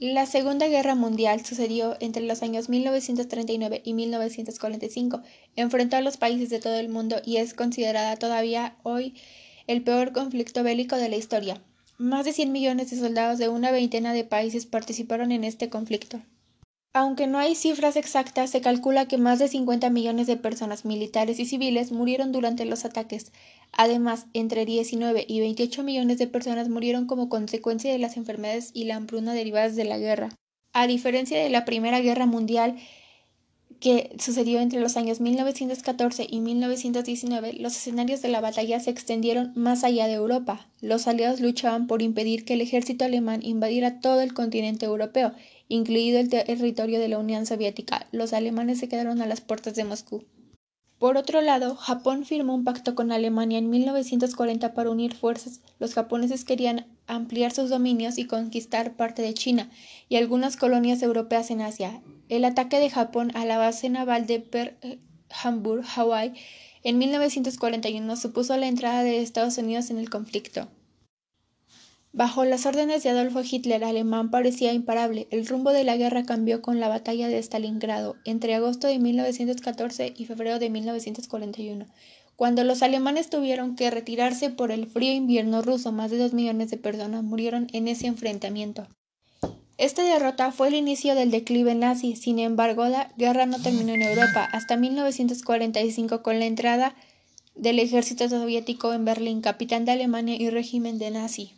La Segunda Guerra Mundial sucedió entre los años 1939 y 1945. Enfrentó a los países de todo el mundo y es considerada todavía hoy el peor conflicto bélico de la historia. Más de 100 millones de soldados de una veintena de países participaron en este conflicto. Aunque no hay cifras exactas, se calcula que más de 50 millones de personas militares y civiles murieron durante los ataques. Además, entre 19 y 28 millones de personas murieron como consecuencia de las enfermedades y la hambruna derivadas de la guerra. A diferencia de la Primera Guerra Mundial, que sucedió entre los años 1914 y 1919, los escenarios de la batalla se extendieron más allá de Europa. Los aliados luchaban por impedir que el ejército alemán invadiera todo el continente europeo incluido el territorio de la Unión Soviética. Los alemanes se quedaron a las puertas de Moscú. Por otro lado, Japón firmó un pacto con Alemania en 1940 para unir fuerzas. Los japoneses querían ampliar sus dominios y conquistar parte de China y algunas colonias europeas en Asia. El ataque de Japón a la base naval de Pearl Harbor, Hawái, en 1941 supuso la entrada de Estados Unidos en el conflicto. Bajo las órdenes de Adolfo Hitler, alemán parecía imparable. El rumbo de la guerra cambió con la batalla de Stalingrado entre agosto de 1914 y febrero de 1941. Cuando los alemanes tuvieron que retirarse por el frío invierno ruso, más de dos millones de personas murieron en ese enfrentamiento. Esta derrota fue el inicio del declive nazi, sin embargo, la guerra no terminó en Europa hasta 1945 con la entrada del ejército soviético en Berlín, capitán de Alemania y régimen de nazi.